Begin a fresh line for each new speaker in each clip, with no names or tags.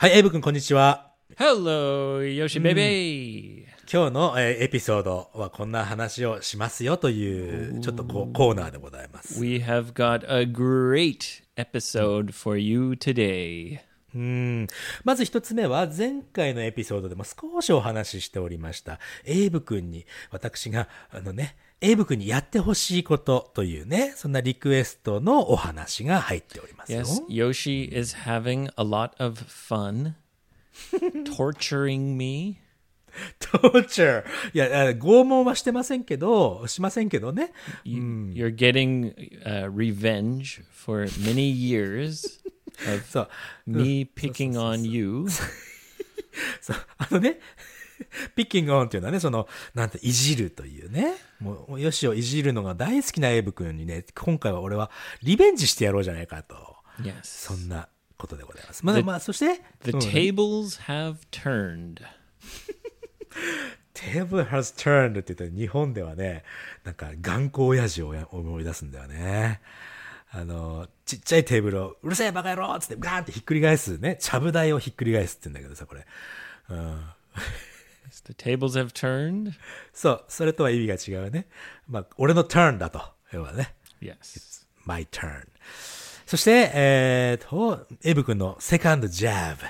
はい、エイブ君こんにちは。
Hello, Yoshi baby.
今日の、えーエピソードはこんな話をしますよという、ちょっとこうコーナーでございます。
We have got a great episode for you today.
うん。まず一つ目は、前回のエピソードでも少しお話ししておりました、エイブ君に、私が、あのね、エイブ君にやってほしいことというね、そんなリクエストのお話が入っておりますよ。
Yes, Yoshi is having a lot of fun torturing me.
トーチャー。いや、あ拷問はしてませんけど、しませんけどね。
You, You're getting uh, revenge for many years of me picking on you.
そう、あのね、ピッキングオンっていうのはね、その、なんて、いじるというね。もう、よしをいじるのが大好きなエイブ君にね、今回は俺はリベンジしてやろうじゃないかと。
Yes.
そんなことでございます。まあ、まあ、そして、
The
うん
tables have turned.
テーブル has turned って言ったら日本ではね、なんか頑固親父をや思い出すんだよね。あの、ちっちゃいテーブルを、うるせえバカ野郎っつってガーンってひっくり返すね。ちゃぶ台をひっくり返すって言うんだけどさ、これ。うん。
The tables have turned.
そう、それとは意味が違うね。まあ、俺の turn だと。要はね。
Yes.
my turn. そして、えーと、エブ君のセカンドジャブ。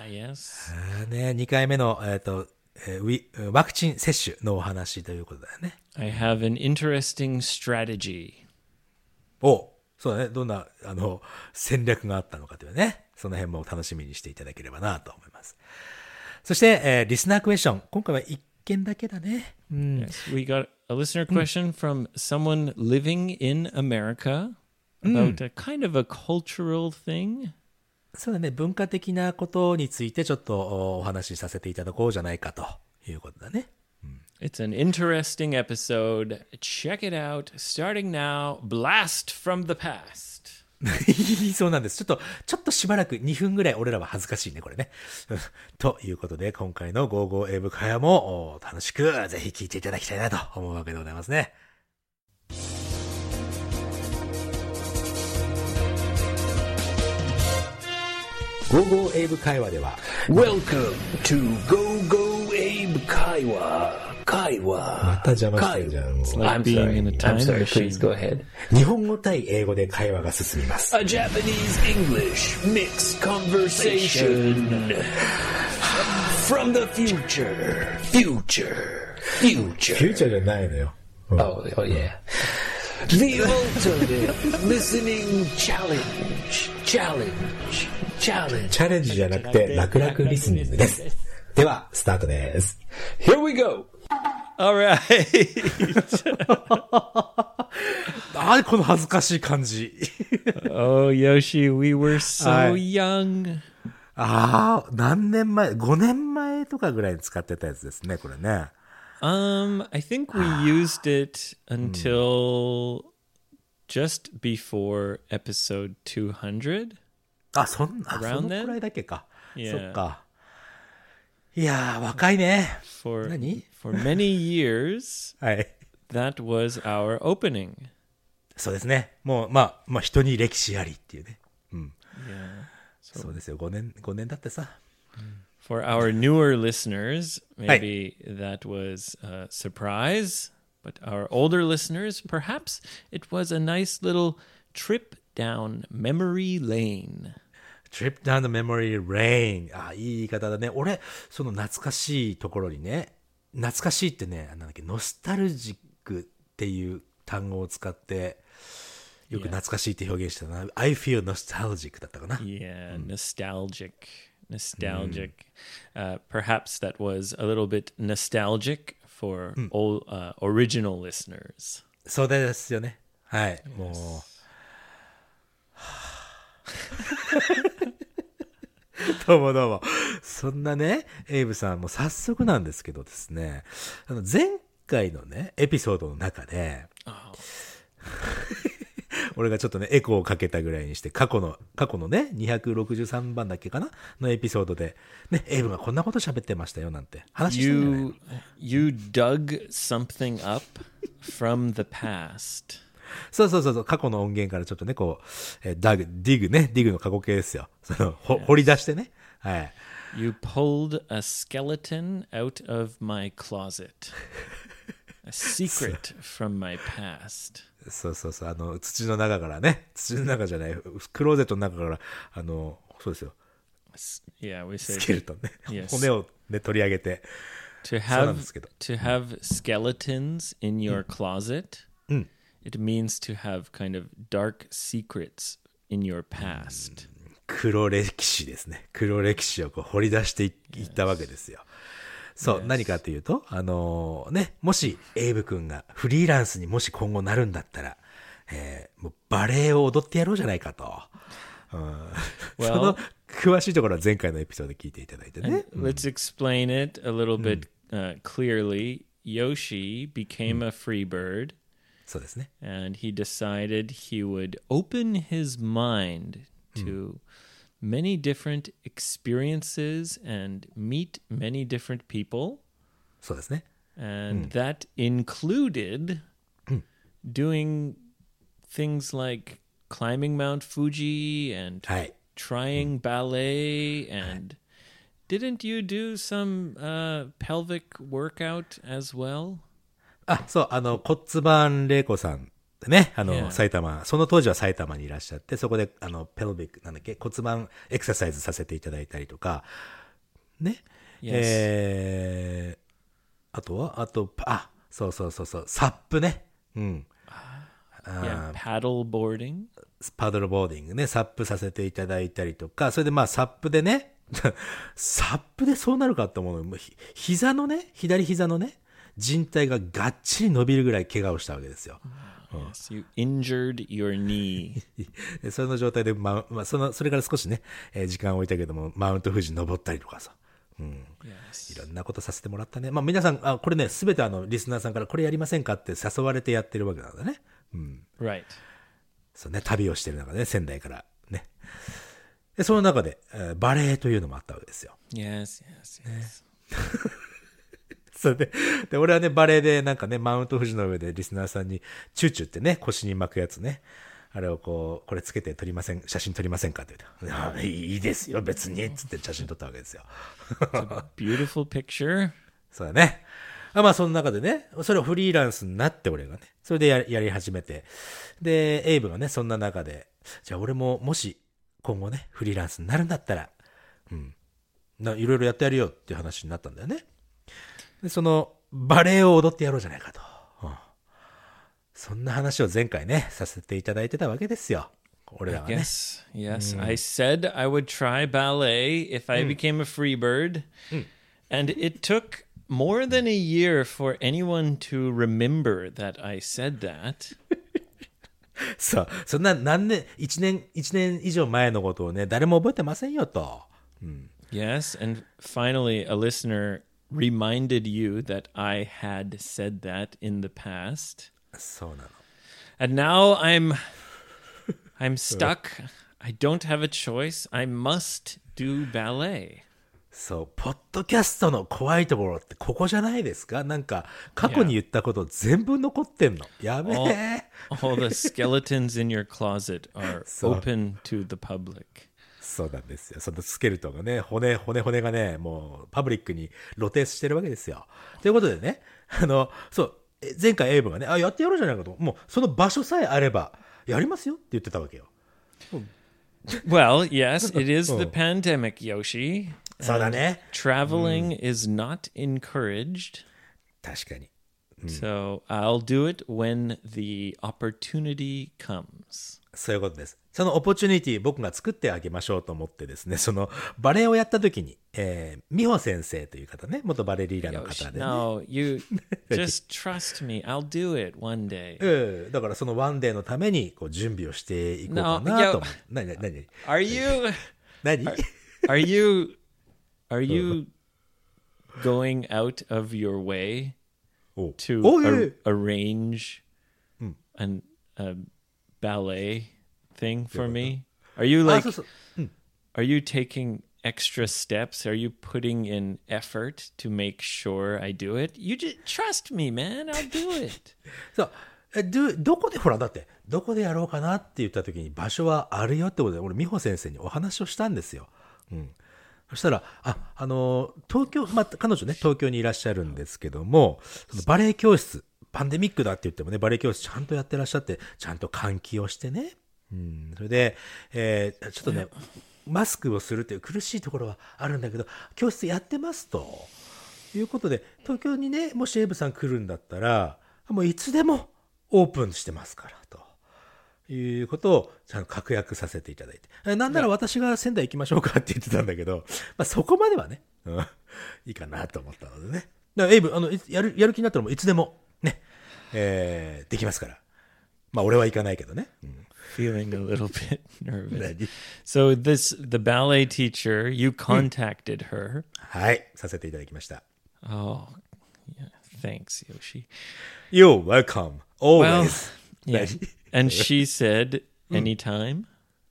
Ah, yes.
ね、2回目の、えーと、えーウィワクチン接種のお話ということだよね。
I have an interesting strategy.
おそうだね。どんな、あの、戦略があったのかというね。その辺も楽しみにしていただければなと思います。そして、えーリスナークエスチョン。今回は1件だけだね。うん。
Yes, we got a listener question from someone living in America about a kind of a cultural thing.
そうだね。文化的なことについてちょっとおお話しさせていただこうじゃないかということだね。
It's an interesting episode. Check it out. Starting now, Blast from the Past.
そうなんです。ちょっと、ちょっとしばらく2分ぐらい俺らは恥ずかしいね、これね。ということで、今回の55英語会話も楽しくぜひ聞いていただきたいなと思うわけでございますね。55英語会話では、
Welcome to Go Go Abe Kaiwa. Kaiwa.
また邪魔してるじゃん。もう
like
I'm
being
sorry.
in a
I'm
time
sorry.
machine.
Please go ahead.
日本語対英語で会話が進みます。
A Japanese English mixed conversation from the future. Future.
フュ
Future.
ーチャーじゃないのよ。うん
Oh, oh yeah. The ultimate listening challenge. Challenge. Challenge.
チャレンジじゃなくて、楽々リスニングです。では、スタートです。
Here we go.
All right.
あこの恥ずかしい感じ。
oh, Yoshi, we were so young.
ああ、何年前 ?5 年前とかぐらいに使ってたやつですね、これね。
Um, I think we used it until just before episode 200.
あ、そんな、その?くらいだけか。そっか。いやー、若いね。
For
Nani?
for many years,
はい。
that was our opening.
そうですね。もう、まあ、まあ、人に歴史ありっていうね。
Yeah.
そうですよ。5年、5年だってさ。
For our newer listeners, maybe that was a surprise. But our older listeners, perhaps it was a nice little trip down memory lane.
Trip down the memory lane. あ、いい言い方だね。俺、その懐かしいところにね、 懐かしいってね、なんだっけ、ノスタルジックっていう単語を使って、よく懐かしいって表現してたな。I feel nostalgic だったかな。
Yeah, nostalgic. Nostalgic. Uh, perhaps that was a little bit nostalgic for ol- uh, original listeners.
そうですよね。はい。もう。どうもどうも。そんなね、エイブさん、もう早速なんですけどですね、あの前回のね、エピソードの中で、
Oh.
俺がちょっとね、エコーをかけたぐらいにして、過去の、過去のね、263番だっけかな？のエピソードで、ね、エイブがこんなこと喋ってましたよなんて話したんじゃないの
You you dug something up from the past.
そうそうそうそう、過去の音源からちょっとね、こう、えーダグ、ディグね、ディグの過去形ですよ。その、ほ、掘り出してね。はい。
You pulled a skeleton out of my closet. A secret from my past.
そうそうそう。あの、土の中からね、土の中じゃない、クローゼットの中から、あの、そうですよ。
Yeah, we say
スケルトンね。
Yes.
骨をね、取り上げて。
to
そうなん
have
ですけど。
to have skeletons in your closet? It means to have kind of dark secrets in your past.
黒歴史ですね。黒歴史をこう掘り出していいったわけですよ。そう、何かっていうと、あのーね、もし、エイブ君がフリーランスにもし今後なるんだったら、えーもうバレエを踊ってやろうじゃないかと。うん、その詳しいところは前回のエピソードで聞いていただいてね。
Let's explain it a little bit uh, clearly. Yoshi became a free bird
そうですね。
and he decided he would open his mind to many different experiences and meet many different people.
そうですね。
And that included doing things like climbing Mount Fuji and
はい。
trying ballet and didn't you do some uh, pelvic workout as well?
あ、そう、あの、骨盤玲子さんってね、あの、
Yeah.
埼玉、その当時は埼玉にいらっしゃって、そこで、あの、ペロビック、なんだっけ、骨盤エクササイズさせていただいたりとか、ね。
Yes.
えー、あとは、あと、あ、そうそうそうそう、サップね。うん。
yeah, paddle boarding.
パドルボーディングね、サップさせていただいたりとか、それでまあサップでね、サップでそうなるかって思うのひ膝のね、左膝のね、人体ががっちり伸びるぐらい怪我をしたわけですよ。
You injured your knee.
で その状態で、まあ、まあ、その、それから少しね、えー時間を置いたけども、マウント富士登ったりとかさ、
yes.
いろんなことさせてもらったね。まあ皆さん、あ、これね、すべてあの、リスナーさんからこれやりませんかって誘われてやってるわけなんだね。
Right.
そうね、旅をしてる中でね、仙台からね。で、その中で、えーバレエというのもあったわけですよ。
Yes, yes, yes.
それで、で、俺はね、バレエでなんかね、マウント富士の上でリスナーさんに、チューチューってね、腰に巻くやつね。あれをこう、これつけて撮りません、写真撮りませんかって言って、あいいですよ、別に、つって写真撮ったわけですよ。
Beautiful picture.
そうだね。あまあ、その中でね、それをフリーランスになって俺がね、それでややり始めて。で、エイブがね、そんな中で、じゃあ俺ももし今後ね、フリーランスになるんだったら、うん、ないろいろやってやるよっていう話になったんだよね。で、その、バレエを踊ってやろうじゃないかと。うんそんな話を前回ね、させていただいてたわけですよ。俺らはね。
Yes, yes. I said I would try ballet if I became a free bird. And it took more than a year for anyone to remember that I said that.
そう。そんな何年、一年、一年以上前のことをね、誰も覚えてませんよと。
Yes, and finally, a listener reminded you that I had said that in the past.
そうなの。
And now I'm I'm stuck. I don't have a choice. I must do ballet.
そう、ポッドキャストの怖いところってここじゃないですかなんか、過去に言ったこと全部残ってんの。やべえ。
All the skeletons in your closet are
So-
open to the public.
そうなんですよ。そのスケルトンがね、骨、骨、骨がね、もう、パブリックに露呈してるわけですよ。ということでね、あの、そう、え前回エイブがね、あ、やってやろうじゃないかと。もう、その場所さえあれば、やりますよって言ってたわけよ。
Well, yes, it is the pandemic, Yoshi.
そうだね。
Traveling is not encouraged.
確かに。
So I'll do it when the opportunity comes.
そういうことです。その opportunity 僕が作ってあげましょうと思ってですね、そのバレエをやった時に、えー、美穂先生という方ね、元バレリーナの方でね。
no, you just trust me. I'll do it one day.
ええだからその one day のためにこう準備をしていこうか
No,
なと思う。何何何？
Are you
何
？Are you are you going out of your way
お
to ar- arrange an a ballet thing for me? Are you
あ
like are you taking extra steps? Are you putting in effort to make sure I do it? You just trust me, man. I'll do it.
そうえどどこでほらだってどこでやろうかなって言った時に場所はあるよってことで俺美穂先生にお話をしたんですよ。うん、そしたら、あ、あの、東京、まあ、彼女ね、東京にいらっしゃるんですけども、そのバレエ教室、パンデミックだって言ってもね、バレエ教室ちゃんとやってらっしゃって、ちゃんと換気をしてね。うん、それで、えーちょっとね、マスクをするっていう苦しいところはあるんだけど、教室やってますと。いうことで、東京にね、もしエイブさん来るんだったら、もういつでもオープンしてますから、と。いうことをちゃんと確約させていただいて。えなんなら私が仙台行きましょうかって言ってたんだけど、まあそこまではね、うん、いいかなと思ったのでね。だからエイブ、あの、いやる、やる気になったらもういつでも、ね、えー、できますから。まあ俺は行かないけどね。うん、
Feeling a little bit nervous.
何
So this the ballet teacher, you contacted her.
はい、させていただきました。
Oh, yeah. Thanks, Yoshi.
You're welcome.
Well,
Always.
yeah. And she said anytime.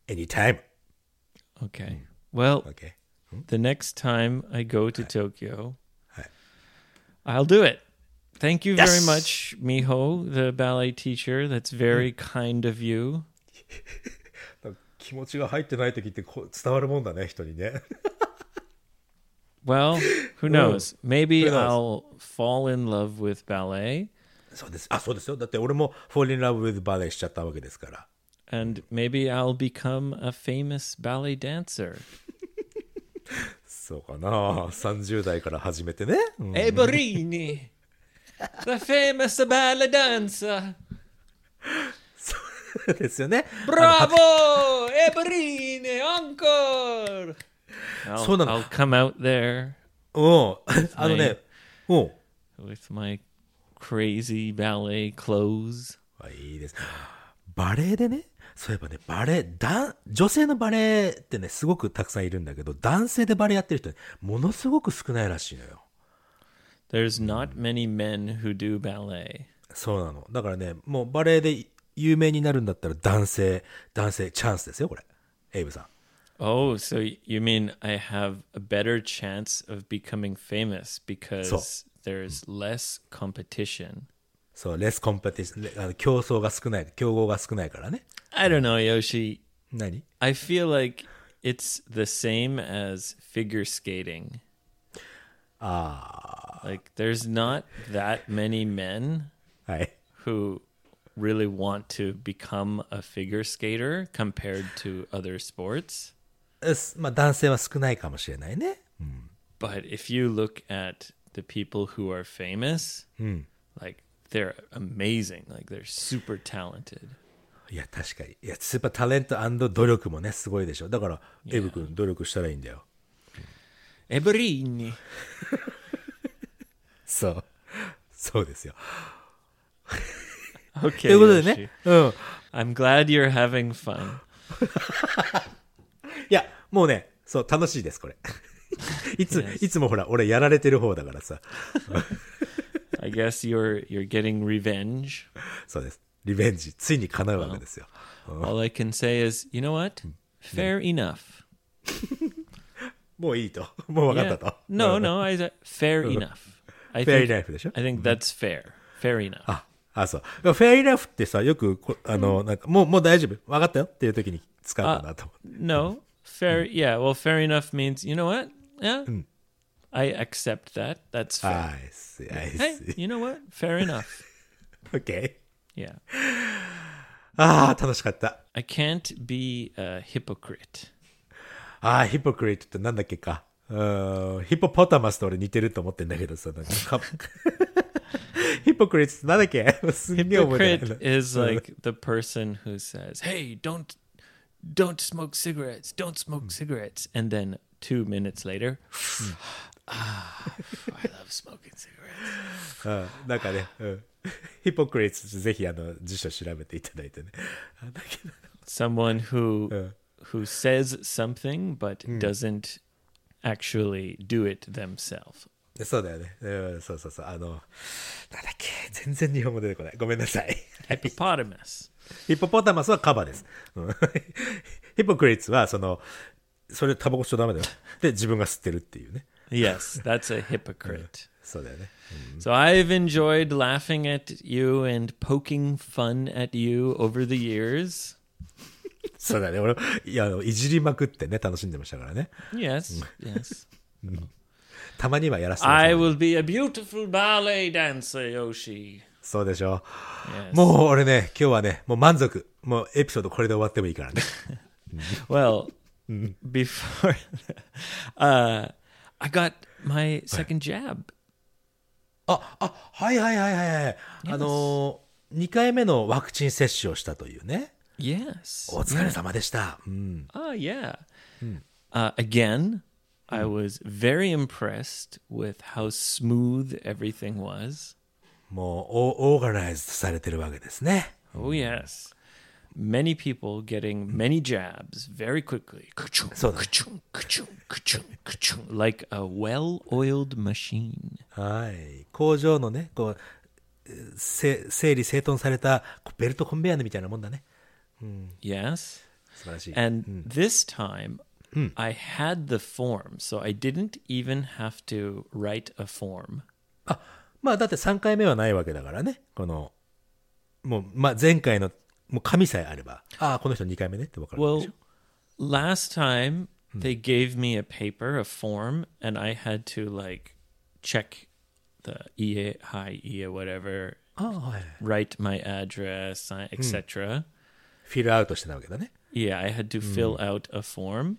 Anytime.
Okay. Well,
Okay.
the next time I go to Tokyo,
Hi.
I'll do it. Thank you very
Yes.
much, Miho, the ballet teacher. That's very kind of you.
気持ちが入ってない時ってこう伝わるもんだね、人にね。
Well, who knows? Maybe
Who knows?
I'll fall in love with ballet,
そうです。あ、そうですよ。だって俺も Fall in Love with Ballet しちゃったわけですから。
and maybe I'll become a famous ballet dancer.
そうかな。30代から始めてね。うん
Eberini, The famous ballet dancer.
ですよね。
Bravo, Eberini, encore. I'll,
そうなの。
I'll come out there
うん。あのね、うん。
with my crazy ballet clothes.
あいいです。バレエでね、そういえばね、バレエ、だ女性のバレエってね、すごくたくさんいるんだけど、男性でバレエやってる人ね、ものすごく少ないらしいのよ。
There's not many men who do ballet.
そうなの。だからね、もうバレエで有名になるんだったら男性、男性チャンスですよ、これ。エイブさん。
Oh, so y- you mean I have a better chance of becoming famous because there's less competition?
そう、レスコンペティション、あの競争が少ない、競合が少ないからね。
I don't know, Yoshi.
何
I feel like it's the same as figure skating.
Ah.
Like there's not that many men
はい。
who really want to become a figure skater compared to other sports.
えすまあ男性は少ないかもしれないね。
But if you look at the people who are famous, like they're amazing. Like they're super talented.
いや、確かに。いや、スーパータレント努力もね、すごいでしょ。だから、エイブ君、努力したらいいんだよ。
Eberini.
そう。そうですよ。
Okay.
ということで.ね。うん。
I'm glad you're having fun.
いや、もうね、そう、楽しいです、これ。いつ、いつもほら、俺やられてる方だからさ。
I guess you're you're getting revenge.
そうです。リベンジ、ついに叶うわけですよ。
All I can say is, you know what? Fair enough.
もういいと。もう分かったと。
No, no, I said fair enough. I
Fair
think,
enough でしょ
I think that's fair. Fair enough.
あ、あ、そう。フェアイラフってさ、よくこ、あの、なんか、もう、もう大丈夫。分かったよっていう時に使うかなと思って。
No, fair. Yeah, well, fair enough means you know what? Yeah, I accept that. That's fair.
あいす、あい
Hey,
す。
you know what? Fair enough.
OK?
Yeah,
ああ、楽しかった。
I can't be a hypocrite.
ああ、ヒポクリットってなんだっけか。うん、ヒポポタマスと俺似てると思ってんだけどさ、なんかかヒポクリットってなんだっけすんげえ覚えてない
Hypocrite is like the person who says, "Hey, don't don't smoke cigarettes. Don't smoke cigarettes." And then 2 minutes later, ah, I love smoking cigarettes.
うん、なんかね、うん、ヒポクリットぜひあの辞書調べていただいてね。あだけど
Someone who
Uh.
who says something but doesn't actually do it themselves.
でそうだよね、うん。そうそうそう。あの、なんだっけ、全然日本語出てこない。ごめんなさい。
Hippopotamus.
ヒポポタマスはカバです。うんヒポクリッツは、その、それタバコ吸っちゃダメだよ。で、自分が吸ってるっていうね。
Yes, that's a hypocrite.
そうだよね。
So I've enjoyed laughing at you and poking fun at you over the years.
そうだね。俺、いや、いじりまくってね、楽しんでましたからね。
Yes, yes.
たまにはやらせてくださ
I
い。
will be a beautiful ballet dancer, Yoshi.
そうでしょ
Yes.
う。もう俺ね、今日はね、もう満足。もうエピソードこれで終わってもいいからね。
Well, before uh, I got my second jab.
あ、あ、はいはいはいはいはい。あのー、2回目のワクチン接種をしたというね。
Yes.
お疲れ様でした。うん。
Oh, yeah. Uh, again, I was very impressed with how smooth everything was.
もう、オオーガナイズされてるわけですね。
Oh, yes. Many people getting many jabs very quickly. Ka-chung,
So-
ka-chung, ka-chung, ka-chung, ka-chung, Like a well oiled machine.
はい。工場のね、こう、せ整理整頓されたこうベルトコンベヤーみたいなもんだね。
Yes.
素晴らしい。
And this time, I had the form, so I didn't even have to write a form.
まあだって3回目はないわけだからね。この、もう、まあ前回の、もう紙さえあれば、ああ、この人2回目ねってわかるわけで
Well,
しょ。
last time they gave me a paper, a form, and I had to like check the EA, hi EA, whatever,
ああ、はい。
write my address, sign- etc.
フィルアウトしてたわけだね。
Yeah, I had to fill out a form.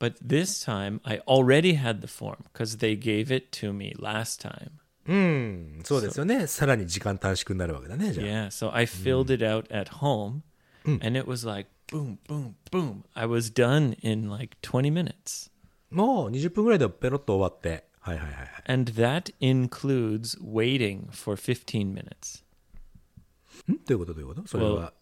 But this time I already had the form because they gave it to me last time.
うん、そうですよね。さらに時間短縮になるわけだね、じゃあ。
Yeah, so I filled it out at home and it was like boom, boom, boom. I was done in like 20 minutes.
もう20分ぐらいでペロッと終わって。はいはいはいはい。
And that includes waiting for 15 minutes.
んどういうことどういうことそれは。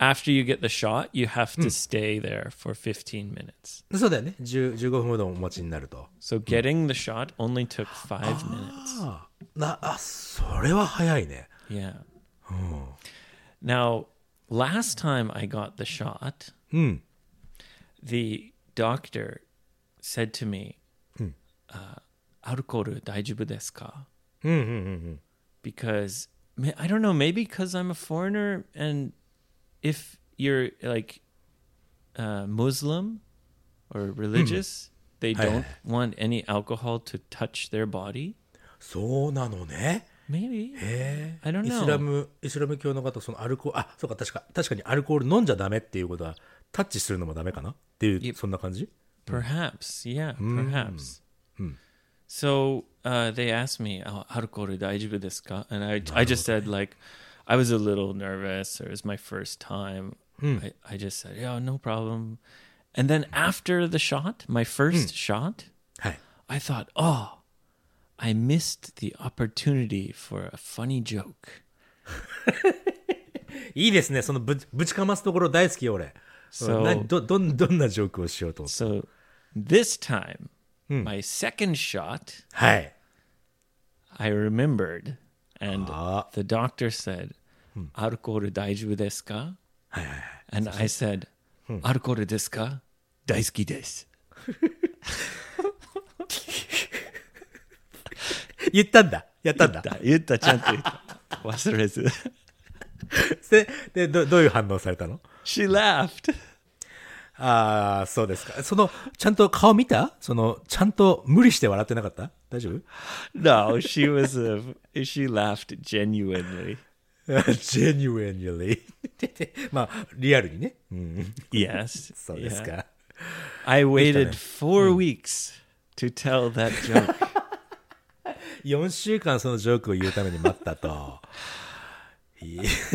After you get the shot, you have to stay there for 15 minutes.
そうだよね。10 15分ほどお待ちになると。
So getting the shot only took five minutes.
ああ、な、あ、それは早いね。
Yeah. Now, last time I got the shot,
うん。
the doctor said to me, uh, アルコール大丈夫ですか?
うんうんうんうん。
because ma- I don't know, maybe because I'm a foreigner, and if you're like uh, Muslim or religious, they
Hi,
don't
hi.
want any alcohol to touch their body.
そうなのね。
Maybe
へえ。
I don't
イ
know.
スラム、イスラム教の方、そのアルコール、あ、そうか、確か、確かにアルコール飲んじゃダメっていうことは、タッチするのもダメかなっていう、
Yep.
そんな感じ
perhaps, yeah, perhaps. So uh, they asked me, "Oh, アルコール大丈夫ですか?" and I I just said like I was a little nervous. It was my first time. I, I just said, "Yeah, no problem." And then after the shot, my first shot,
はい。
I thought, "Oh, I missed the opportunity for a funny joke."
いいですね。そのぶ、ぶちかますところ大好きよ、俺。
そう
など、どん、どんなジョークをしようと思って。
So this time, my second shot,
はい。
I remembered, and
Ah.
the doctor said, "Alcohol 大丈夫ですか?"
はいはいはい。
And I said, "Alcohol ですか?"大好きです。
言ったんだ。やったんだ。
言った、ちゃんと言った。忘れず。
で、でど、どういう反応されたの
She laughed.
ああ、そうですか。その、ちゃんと顔見たその、ちゃんと無理して笑ってなかった大丈夫
No, she was a, she laughed genuinely.
?genuinely. まあ、リアルにね。うん。
Yes.
そうです
yeah.
か。
I waited four weeks to tell that joke.
4週間そのジョークを言うために待ったと。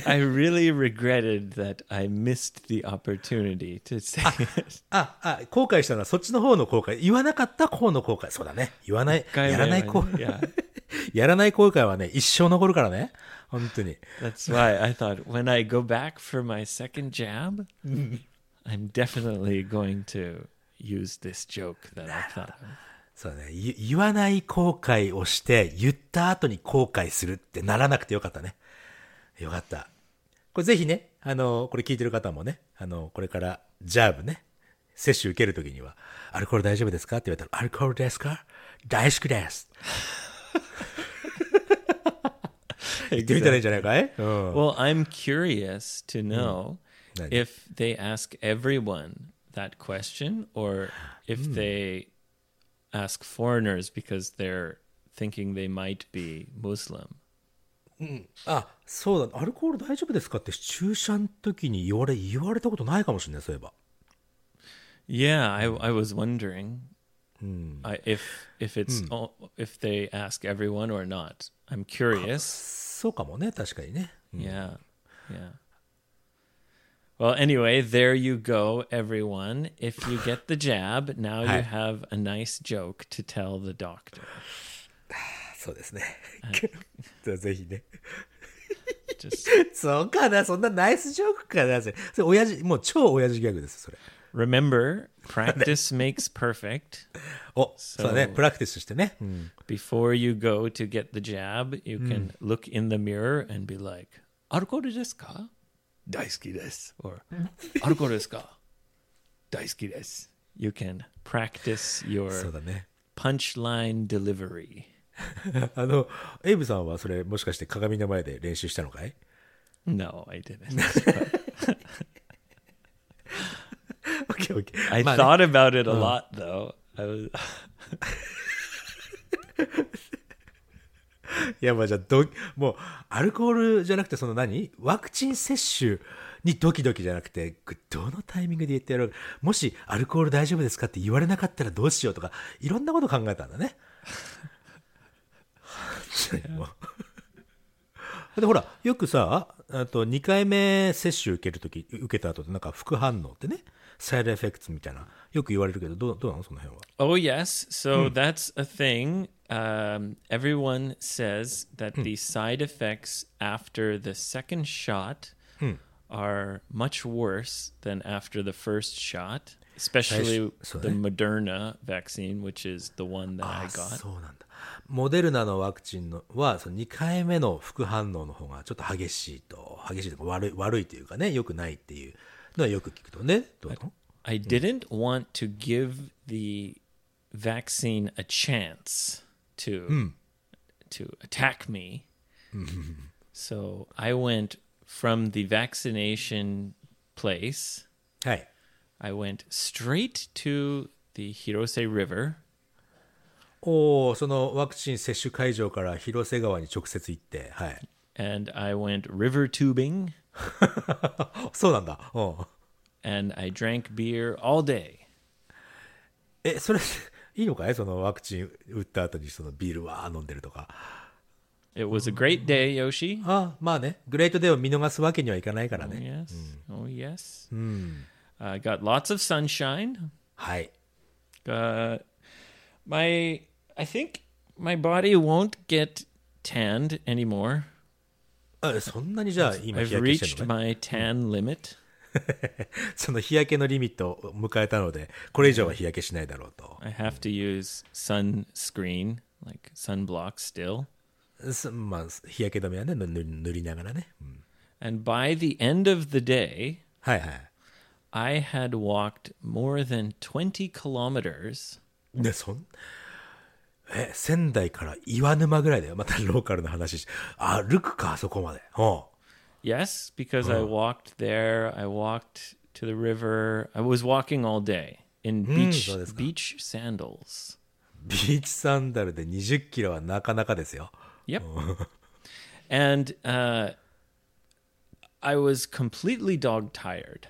I really regretted that I missed the opportunity to say it.
あ、あ、後悔したのはそっちの方の後悔。言わなかった方の後悔。そうだね。言わない。やらない後悔。
Yeah.
やらない後悔はね、一生残るからね。本当に。
That's why I thought when I go back for my second jab, I'm definitely going to use this joke that I thought.
そうだね。言言わない後悔をして、言った後に後悔するってならなくてよかったね。よかった。これぜひね、あの、これ聞いてる方もね、あの、これからジャーブね、接種受けるときには、アルコール大丈夫ですかって言われたら、アルコールですか大好きです。言ってみたらいいんじゃないかい、うん、
Well, I'm curious to know
何
if they ask everyone that question or if they ask foreigners because they're thinking they might be Muslim.
あ、そうだ。アルコール大丈夫ですかって注射の時に言われ、言われたことないかもしれない、そういえば。
Yeah, I I was wondering I, if if it's all, if they ask everyone or not. I'm curious.
そうかもね、確かにね。
Yeah. Yeah. Well, anyway, there you go, everyone. If you get the jab, now you
Hi.
have a nice joke to tell the doctor.
そうですね。ぜひね。そうかな、そんなナイスジョークかな。それ、それ親父、もう超親父ギャグです、それ。
remember, practice makes perfect.
お、そうだね、プラクティスしてね。
Before you go to get the jab, you can look in the mirror and be like, アルコールですか大好きです。or アルコールですか大好きです。You can practice
そう
your
だね。
punchline delivery.
あの、エイブさんはそれ、もしかして鏡の前で練習したのかい
？No, I didn't.
オッケーオッケー。
I thought about it a lot though. I was
いや、まあじゃあど、もう、アルコールじゃなくて、その何？ワクチン接種にドキドキじゃなくて、どのタイミングで言ってやろう？もし、アルコール大丈夫ですかって言われなかったらどうしようとか、いろんなこと考えたんだね。もうで、ほら、よくさ、あと2回目接種受けるとき、受けた後でなんか副反応ってね、サイドエフェクツみたいな、よく言われるけど、どうどうなのその辺は。
Oh, yes. So that's a thing. Um, everyone says that the side effects after the second shot are much worse than after the first shot, especially the
eh?
Moderna vaccine, which is the one that I
あ
got.
そうなんだ。モデルナのワクチンのは、その2回目の副反応の方がちょっと激しいと、激しいと悪い、悪いというかね、良くないっていうのはよく聞くとね。どうなの
I didn't want to give the vaccine a chance to to attack me. so I went from the vaccination place.
はい。
I went straight to the Hirose River
おーそのワクチン接種会場から広瀬川に直接行って、はい。
and I went river tubing
そうなんだ。うん。
and I drank beer all day.
え、それ、いいのかい？そのワクチン打った後にそのビールわー飲んでるとか。
It was a great day, Yoshi.
あまあね、グレートデーを見逃すわけにはいかないからね。
Yes. Oh, yes. I got lots of sunshine.
はい。
Uh, my, I think my body won't get tanned anymore.
あそんなにじゃあ今
I've
日焼けして
reached
るのね
my tan limit.
その日焼けのリミットを迎えたので、これ以上は日焼けしないだろうと。
I have to use sunscreen, like sunblock still.
すまあ、日焼け止めはね、塗塗塗りながらね。うん
And by the end of the day,
はいはい。
I had walked more than 20 kilometers
で、そん、 え、仙台から岩沼ぐらいだよ。またローカルな話し。歩くか、あそこまで。うん。
Yes, because I walked there. I walked to the river. I was walking all day in beach beach sandals.
ビーチサンダルで20キロはなかなかですよ。
Yep. and uh, I was completely dog tired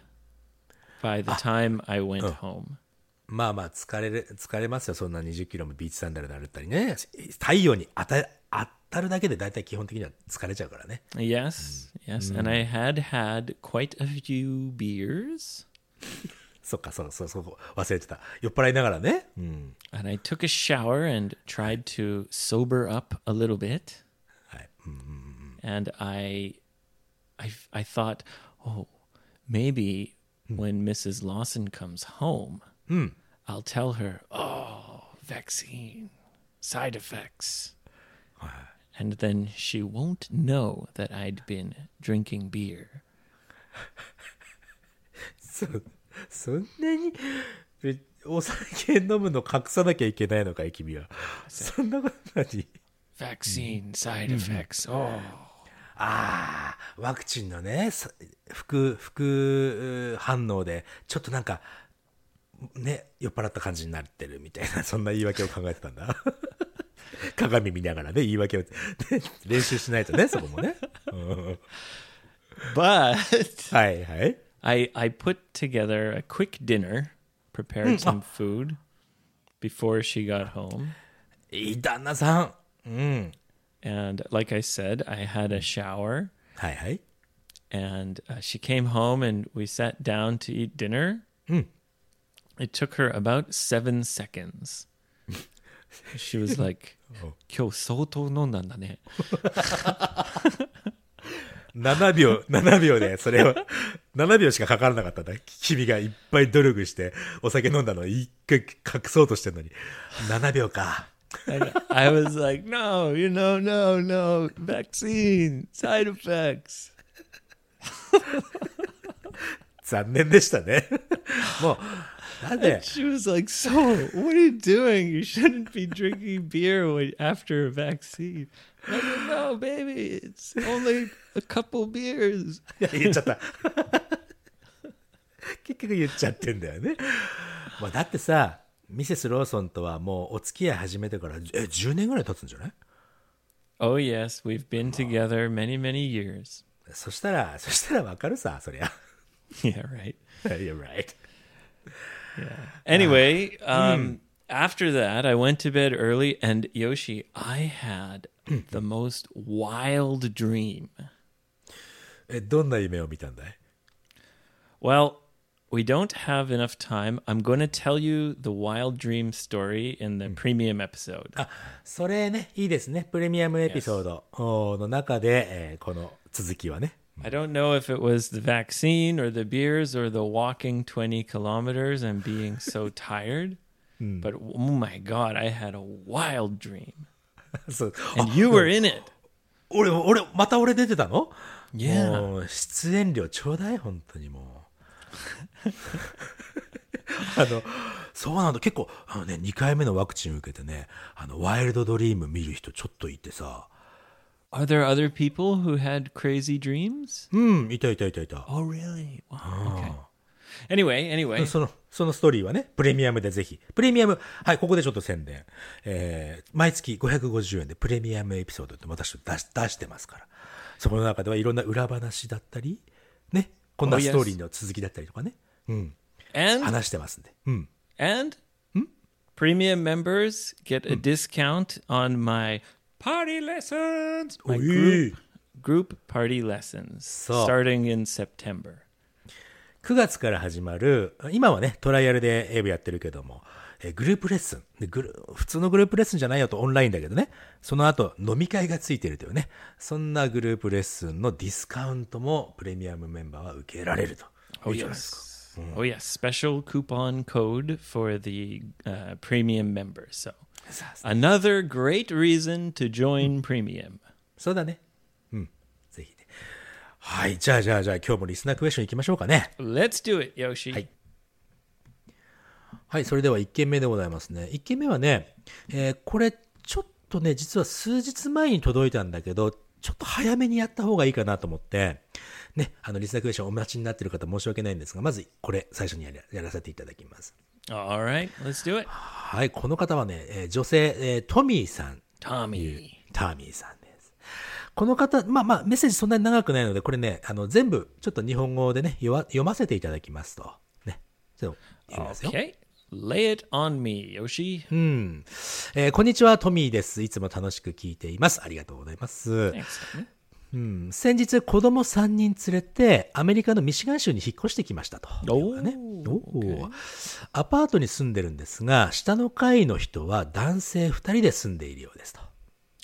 by the time I went home.
まあまあ、疲れる、疲れますよ。そんな20キロもビーチサンダルで歩ったりね。太陽に当た、当たるだけで大体基本的には疲れちゃうからね。
Yes, yes. And I had had quite a few beers.
そっか、そうそうそう、忘れてた。酔っ払いながらね。うん。
And I took a shower and tried to sober up a little bit.
はい。
and I, I, I thought, oh, maybe when Mrs. Lawson comes home, I'll tell her, oh, vaccine, side effects. And then she won't know that I'd been drinking beer.
そ、そんなに、えお酒飲むの隠さなきゃいけないのかい、君は。そんなこと何
Vaccine, side effects. Oh.
ああ、ワクチンのね、さ副、副反応で、ちょっとなんか、ね、酔っ払った感じになってるみたいな、そんな言い訳を考えてたんだ。鏡見ながらね、言い訳を、ね練習しないとね、そこもね。うん
But
はいはい。
I I put together a quick dinner, prepared some food before she got home.
いい旦那さん。うん。
And like I said, I had a shower
はいはい。
and uh, she came home and we sat down to eat dinner. It took her about seven seconds. she was like, 今日相当飲んだんだね。
7秒、7秒で、それを、7秒しかかからなかったんだ。君がいっぱい努力して、お酒飲んだのを一回隠そうとしてんのに。7秒か。
And I was like, no, you know, no, no, vaccine, side effects.
残念でしたね。もう、なんで、
She was like, so what are you doing? You shouldn't be drinking beer when, after a vaccine. I said, no, baby, it's only a couple beers.
いや、言っちゃった。結局言っちゃってんだよね。まあ、だってさ、ミセス・ローソンとはもうお付き合い始めてから、え、10年ぐらい経つんじゃない
Oh, yes, we've been together many, many years.
そしたら、そしたらわかるさ、そりゃ。
Yeah, right.
You're right.
Anyway, um, after that, I went to bed early, and Yoshi, I had the most wild dream.
え、どんな夢を見たんだい
Well, we don't have enough time. I'm going to tell you the wild dream story in the premium episode.
あ、それね、いいですね。プレミアムエピソードおーの中で、えーこの続きはね。
I don't know if it was the vaccine or the beers or the walking 20 kilometers and being so tired, but oh my God, I had a wild dream.
そう。
And
あ
you were in it.
俺、俺、また俺出てたの
Yeah.
もう、出演料ちょうだい、本当にもう。あの、そうなんだ。結構、あのね、2回目のワクチン受けてね、あの、ワイルドドリーム見る人ちょっといてさ、
Are there other people who had crazy dreams?
うん、いたいたいたいた。
Oh, really? Wow. Okay. Anyway, anyway.
その、そのストーリーはね、プレミアムでぜひ。プレミアム、はい、ここでちょっと宣伝。えー、毎月550円でプレミアムエピソードって私出し出してますから。そこの中ではいろんな裏話だったり、ね、こんな
Oh, yes.
ストーリーの続きだったりとかね、うん、
And?
話してますんで。うん。
And? Premium members get a discount on my party lessons, my
お
group,
い
group party lessons,
So-
starting in September.
9月から始まる、今はね、トライアルで英語やってるけども、えーグループレッスンでグル。普通のグループレッスンじゃないよとオンラインだけどね、その後飲み会がついてるというね、そんなグループレッスンのディスカウントもプレミアムメンバーは受けられると。
Oh
いいじゃないですか
yes, oh yes, special coupon code for the uh, premium members. So another great reason to join premium.
そうだね。うん。ぜひね。はい。じゃあじゃあじゃあ今日もリスナークエスチョン行きましょうかね。
Let's do it, Yoshi.
はいはい。それでは1件目でございますね。1件目はね、えーこれちょっとね、実は数日前に届いたんだけど、ちょっと早めにやった方がいいかなと思って、ね、あの、リスナークエスチョンお待ちになっている方申し訳ないんですが、まずこれ最初にやらやらせていただきます。
All right, let's do it.
はい。この方はね、えー女性、えートミーさん
Tommy.
ターミーさんです。この方、まあまあ、メッセージそんなに長くないので、これね、あの、全部、ちょっと日本語でね、読わ読ませていただきますと。ね。ちょっと読みますよ。
Okay, lay it on me, Yoshi.
うん。えーこんにちは、トミーです。いつも楽しく聞いています。ありがとうございます。
Thanks.
うん先日、子供3人連れて、アメリカのミシガン州に引っ越してきましたと。ねアパートに住んでるんですが、下の階の人は男性2人で住んでいるようですと。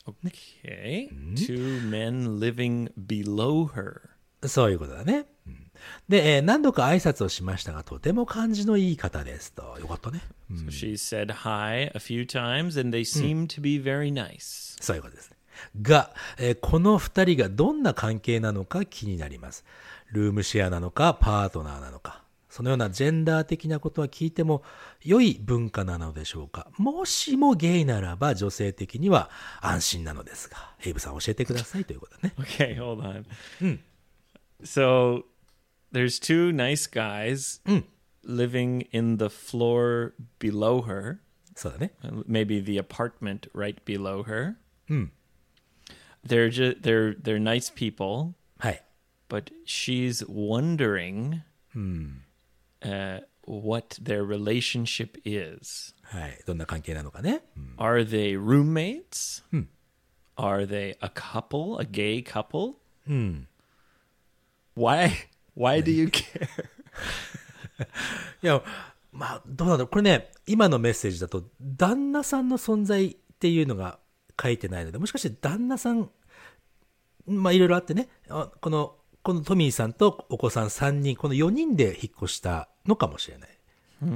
Okay, two men living below her.
そういうことだね。うんで、えー何度か挨拶をしましたが、とても感じのいい方ですと。よかったね。
So she said hi a few times, and they seemed to be very nice.
そういうことですね。が、えーこの二人がどんな関係なのか気になります。ルームシェアなのか、パートナーなのか。そのようなジェンダー的なことは聞いても良い文化なのでしょうかもしもゲイならば女性的には安心なのですが、エイブさん教えてくださいということだね。
Okay, hold on. So there's two nice guys living in the floor below her,
そうだね。
uh, maybe the apartment right below her. They're just they're they're nice people,
はい。
but she's wondering uh, what their relationship is.
はい。どんな関係なのかね。
Are they roommates? Are they a couple, a gay couple? Why? Why do you care?
いや、まあ、どうなんだろう。これね、今のメッセージだと、旦那さんの存在っていうのが 書いてないので、もしかして旦那さん、まあ、いろいろあってね、あこの、このトミーさんとお子さん3人、この4人で引っ越したのかもしれない。う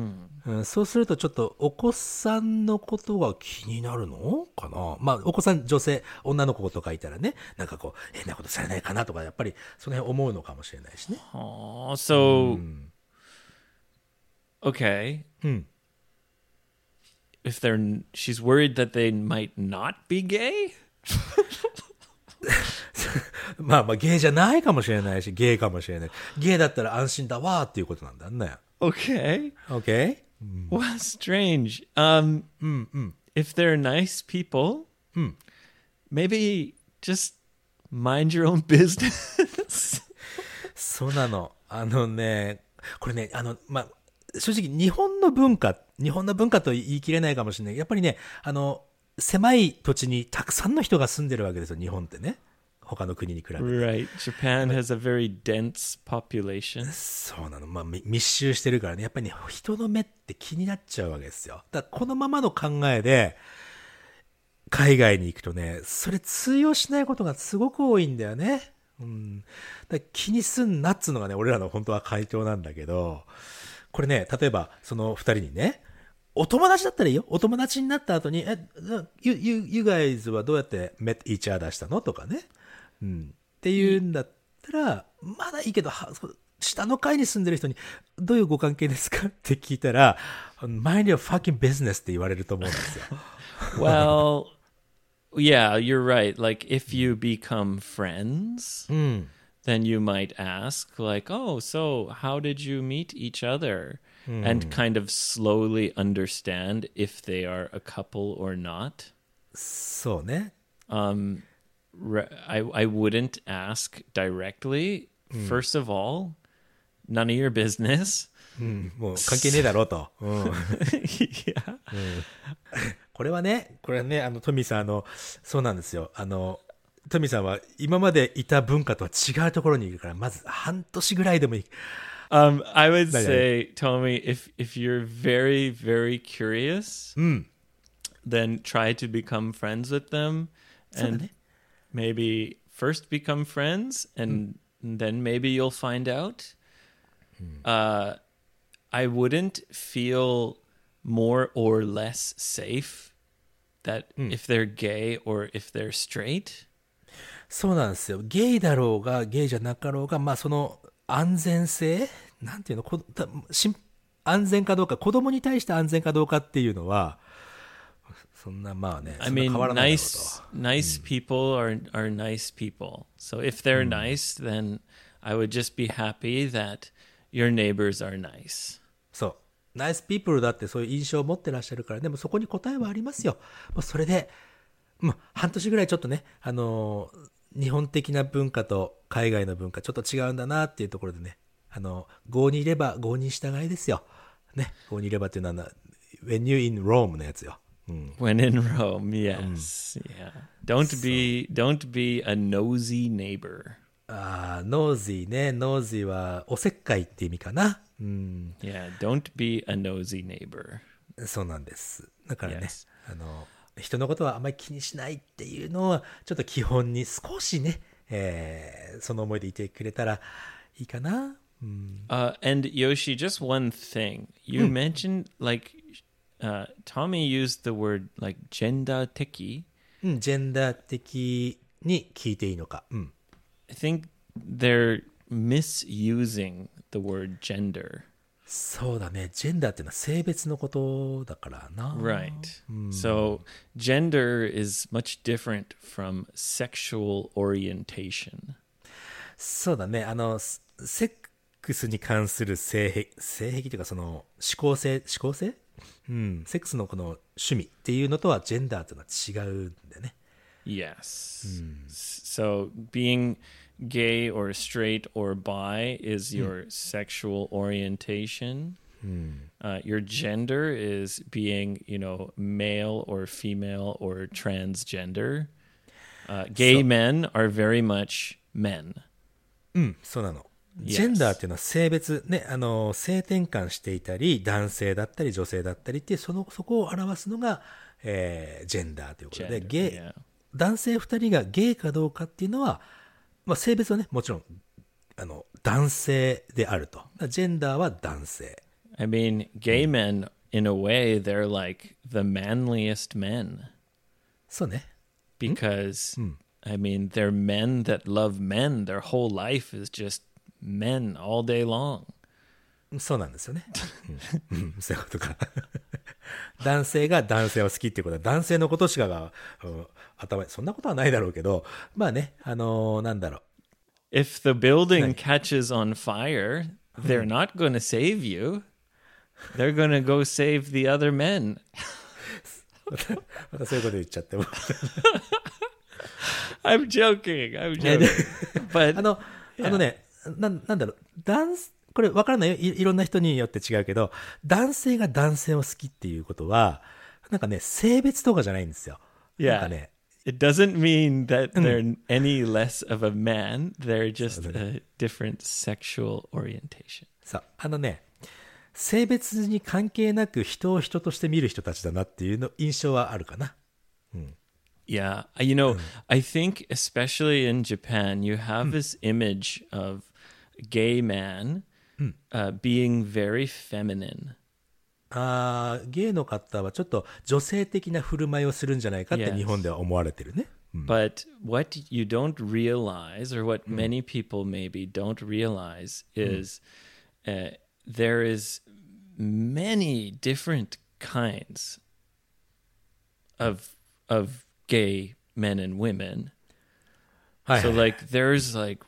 ん、そうするとちょっとお子さんのことが気になるの？かな？まあ、お子さん女性、女の子とかいたらね、なんかこう、変なことされないかなとか、やっぱりその辺思うのかもしれないしね。
Oh, so okay. If they're, n- she's worried that they might not be gay.
まあまあ、ゲイじゃないかもしれないし、ゲイかもしれない。ゲイだったら安心だわーっていうことなんだね。
Okay.
OK?
Well, strange. Um, if they're nice people, maybe just mind your own business.
そうなの。あのね、これね、あの、まあ、正直日本の文化、 日本の文化と言い切れないかもしれない。やっぱりね、あの、狭い土地にたくさんの人が住んでるわけですよ、日本ってね。他の国に比べて。
right. Japan has a very dense population.
そうなの。まあ、み密集してるからね。やっぱりね、人の目って気になっちゃうわけですよ。だからこのままの考えで、海外に行くとね、それ通用しないことがすごく多いんだよね。うん。だ気にすんなっつうのがね、俺らの本当は回答なんだけど、これね、例えば、その二人にね、お友達だったらいいよ。お友達になった後に、え、you, you, you guys はどうやって met each other したのとかね。うん。っていうんだったら、まだいいけど、下の階に住んでる人に、どういうご関係ですかって聞いたら、mind your fucking business って言われると思うんですよ。
well, yeah, you're right. Like if you become friends, then you might ask like, "Oh, so how did you meet each other?" and kind of slowly understand if they are a couple or not.
そうね。
Re- I I wouldn't ask directly. First of all, none of your business.
もう関係ねえだろうと。うん。
yeah.
これはね、これはね、あの、トミーさん、あの、そうなんですよ。あの、トミーさんは今までいた文化とは違うところにいるから、まず半年ぐらいでもいい。
Um, I would
No, no.
say, Tommy, if if you're very very curious, then try to become friends with them, and maybe first become friends, and then maybe you'll find out. Uh, I wouldn't feel more or less safe that if they're gay or if they're straight.
そうなんですよ。ゲイだろうが、ゲイじゃなかろうが、まあその 安全性？なんていうの？こたしん安全かどうか、子供に対して安全かどうかっていうのは、そんなまあね、
I mean,
変わらないだろう
nice
と。
nice people are are nice people. So if they're nice, then I would just be happy that your neighbors are nice.
そう。ナイスピープルだってそういう印象を持ってらっしゃるから、でもそこに答えはありますよ。もうそれで、まあ、半年ぐらいちょっとね、あのー日本的な文化と海外の文化ちょっと違うんだなっていうところでね、あの、郷にいれば郷に従いですよ。ね、郷にいればっていうのはな、when you in Rome のやつよ。うん。
When in Rome, yes, yeah. Don't be don't be a nosy neighbor.
あーノージーね、ノージーはおせっかいって意味かな。うん。
Yeah, don't be a nosy neighbor.
そうなんです。だからね
Yes.、
あの、人のことはあまり気にしないっていうのは、ちょっと基本に少しね、えーその思いでいてくれたらいいかな。うん。
Uh, and Yoshi, just one thing. You mentioned like uh, Tommy used the word like gender teki.
うん、ジェンダー的に聞いていいのか。うん。
I think they're misusing the word gender.
そうだね。ジェンダーっていうのは性別のことだからな。
Right. So gender is much different from sexual orientation.
そうだね。あの、セセックスに関する性癖、性癖というかその思考性、思考性？うん。セックスのこの趣味っていうのとはジェンダーというのは違うんだよね。
Yes. So being gay or straight or bi is your sexual orientation. Uh, your gender is being, you know, male or female or transgender. Uh, gay men are very much men.
うん、そうなの。ジェンダーっていうのは性別、ね、あの、性転換していたり、男性だったり女性だったりっていう、その、そこを表すのが、えージェンダーということで、
Gender,
ゲイ.男性二人がゲイかどうかっていうのは、まあ、性別はね、もちろん、あの、男性であると。ジェンダーは男性。
I mean, gay men, in a way, they're like the manliest men
そうね。
because, I mean, they're men that love men. Their whole life is just men all day long.
そうなんですよね。うんうん、そういうことか。男性が男性を好きっていうことは、男性のことしかが、うん頭に、そんなことはないだろうけど、まあね、あのーなんだろう。
If the building catches on fire, they're not going to save you. They're going to go save the other men.
またそういうこと言っちゃっても。
I'm joking. I'm joking. but
あの、あのね、ななんだろう、男すこれ分からない？よい。いろんな人によって違うけど、男性が男性を好きっていうことは、なんかね、性別とかじゃないんですよ。なんかね、
it doesn't mean that they're any less of a man. They're just a different sexual orientation.
さあのね、性別に関係なく人を人として見る人たちだなっていうの印象はあるかな。
Yeah, uh, you know, I think especially in Japan, you have this image of gay man uh, being very feminine.
あーゲイの方はちょっと女性的な振る舞いをするんじゃないかって
Yes.
日本では思われてるね。
But what you don't realize, or what many people maybe don't realize, is uh, there is many different kinds of of gay men and women.
はい、
So like there's like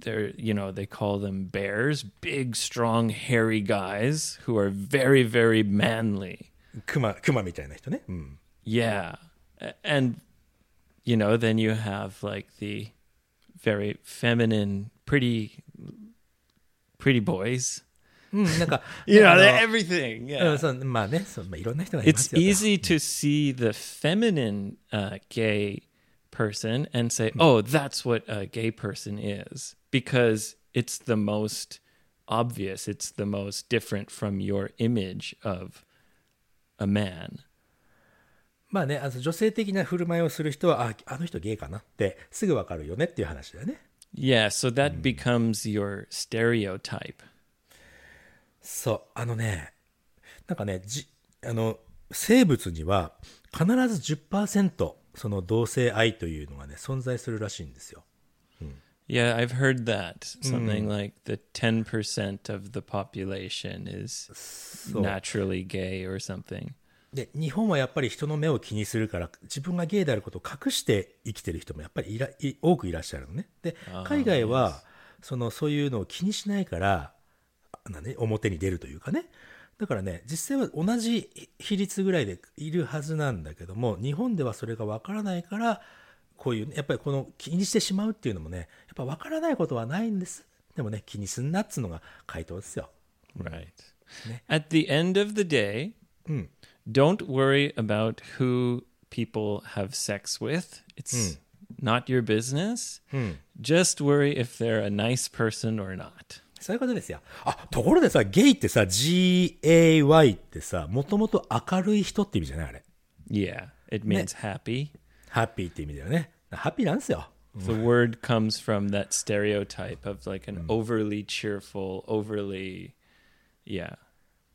there you know they call them bears, big strong hairy guys who are very very manly.
クマ、クマみたいな人ね。うん。
Yeah. A- And you know, then you have like the very feminine pretty pretty boys.
うん、なんか、
You know,
あの
they're everything.
うん
Yeah.
そうまあねそう、まあ、いろんな人がいま
It's
すよ。
easy to see the feminine uh, gay person and say, "Oh, that's what a gay person is," because it's the most obvious. It's the most different from your image of a man.
まあね、あの女性的な振る舞いをする人は、あ、あの人ゲイかなってすぐわかるよねっていう話だよね。
Yeah, so that becomes your stereotype.
そう、あのね、なんかね、じ、あの、生物には必ず10%その同性愛というのがね、存在するらしいんですよ。
Yeah, I've heard that. Something like the 10% of the population is naturally gay or something.
で、日本はやっぱり人の目を気にするから、自分がゲイであることを隠して生きてる人もやっぱりいらい多くいらっしゃるのね。で、海外は、その、そういうのを気にしないから、ね、表に出るというかね。だからね、実際は同じ比率ぐらいでいるはずなんだけども、日本ではそれがわからないから、こういうね、やっぱりこの気にしてしまうっていうのもね、やっぱわからないことはないんです。でもね、気にすんなっつうのが回答ですよ。
Right. At the end of the day, don't worry about who people have sex with. It's not your business. Just worry if they're a nice person or not.
そういうことですよ。あ、ところでさ、ゲイってさ、G-A-Y ってさ、もともと明るい人って意味じゃない？あれ。
Yeah, it means happy.
ハッピーって意味だよね。ハッピーなんですよ。
The word comes from that stereotype of like an overly cheerful, overly, yeah.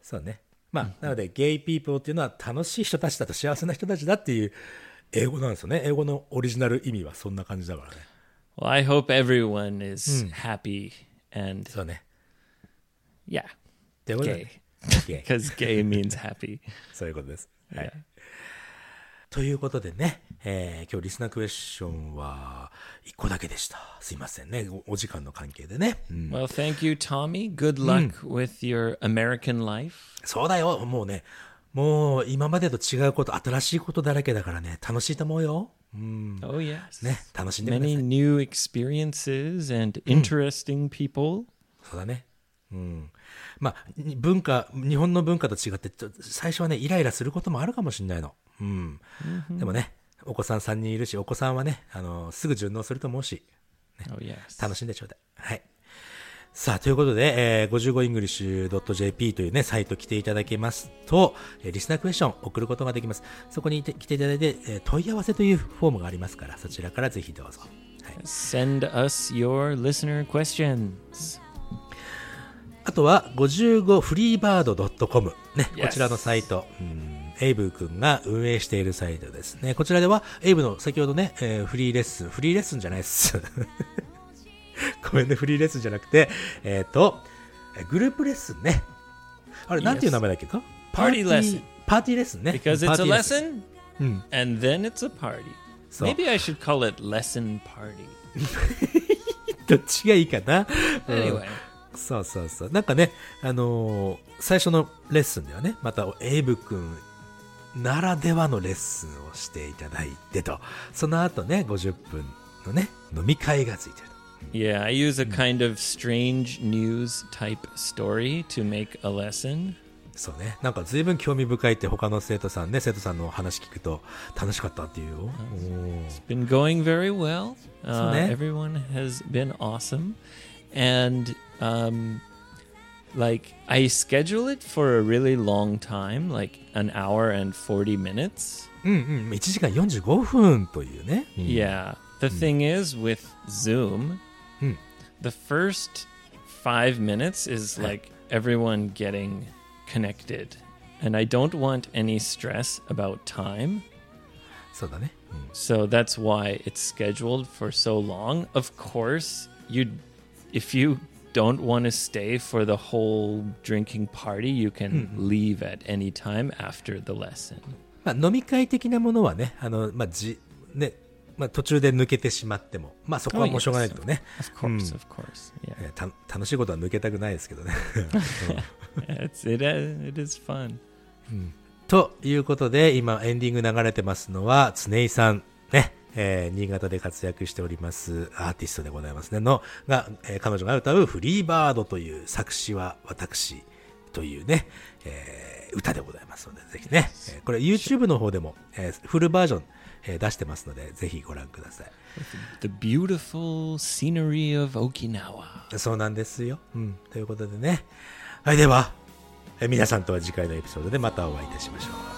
そうね。まあ、なので、ゲイピープルっていうのは楽しい人たちだと幸せな人たちだっていう英語なんですよね。英語のオリジナル意味はそんな感じだからね。
Well, I hope everyone is happy and
そうね。
yeah.
ということで
Gay.
Gay
Because gay means happy.
そういうことです。はい
Yeah.。
ということでね、えー今日リスナークエスチョンは1個だけでした。すいませんね。おお時間の関係でね。うん
Well, thank you, Tommy. Good luck with your American life.
そうだよ。もうね、もう今までと違うこと、新しいことだらけだからね、楽しいと思うよ。うん。
Oh, yes.
ね、楽しんでくださ
Many
い。
new experiences and interesting people.
そうだね。うん。まあ、に文化、日本の文化と違って、最初はね、イライラすることもあるかもしれないの。うん。でもね、お子さん3人いるし、お子さんはね、あの、すぐ順応すると思うし、
Oh, yes.
楽しんでちょうだい。はい。さあ、ということで、えー、55english.jp というね、サイト来ていただけますと、えーリスナークエスチョン送ることができます。そこに来ていただいて、えー問い合わせというフォームがありますから、そちらからぜひどうぞ。はい、
Send us your listener questions.
あとは、55freebird.com。ね、
Yes
こちらのサイト。うんエイブ君が運営しているサイトですね。こちらでは、エイブの先ほどね、えーフリーレッスン、フリーレッスンじゃないです。ごめんね、フリーレッスンじゃなくて、えっ、と、えグループレッスンね。あれ、なんていう名前だっけか？パーティーレッスンね。
Because
パー
it's
テ
a
ィーレッスン
lesson and then it's a party. Maybe I should call it lesson party.
どっちがいいかな、うん
Anyway.
そうそうそう。なんかね、あのー最初のレッスンではね、またエイブ君ならではのレッスンをしていただいてと、その後ね、50分のね、飲み会がついてると。
Yeah, I use a kind of strange news type story to make a lesson.
そうね。なんか随分興味深いって他の生徒さんね、生徒さんの話聞くと楽しかったっていうよ。おー
Been going very well. Uh,
ne?
everyone has been awesome. And um, like I schedule it for a really long time, like an hour and 40 minutes.
うんうん。1時間45分というね。うん
Yeah. The thing is with Zoom,
Hmm.
the first five minutes is like everyone getting connected. And I don't want any stress about time.
そうだね。うん
So that's why it's scheduled for so long. Of course, you if you don't want to stay for the whole drinking party, you can leave at any time after the lesson.
まあ、飲み会的なものはね、あの、まあ、じ、ね、 まあ、途中で抜けてしまっても、まあ、そこはもうしょうがないけどね。楽しいことは抜けたくないですけどね。
Uh.
ということで、今エンディング流れてますのは、常井さん、ね、えー新潟で活躍しておりますアーティストでございますね、の、が、えー彼女が歌うフリーバードという作詞は私というね、えー歌でございますので、ぜひね、えーこれ YouTube の方でも、えーフルバージョン、えー出してますので、ぜひご覧ください。
The beautiful scenery of Okinawa.
そうなんですよ。うん。ということでね。はい、では、えー皆さんとは次回のエピソードでまたお会いいたしましょう。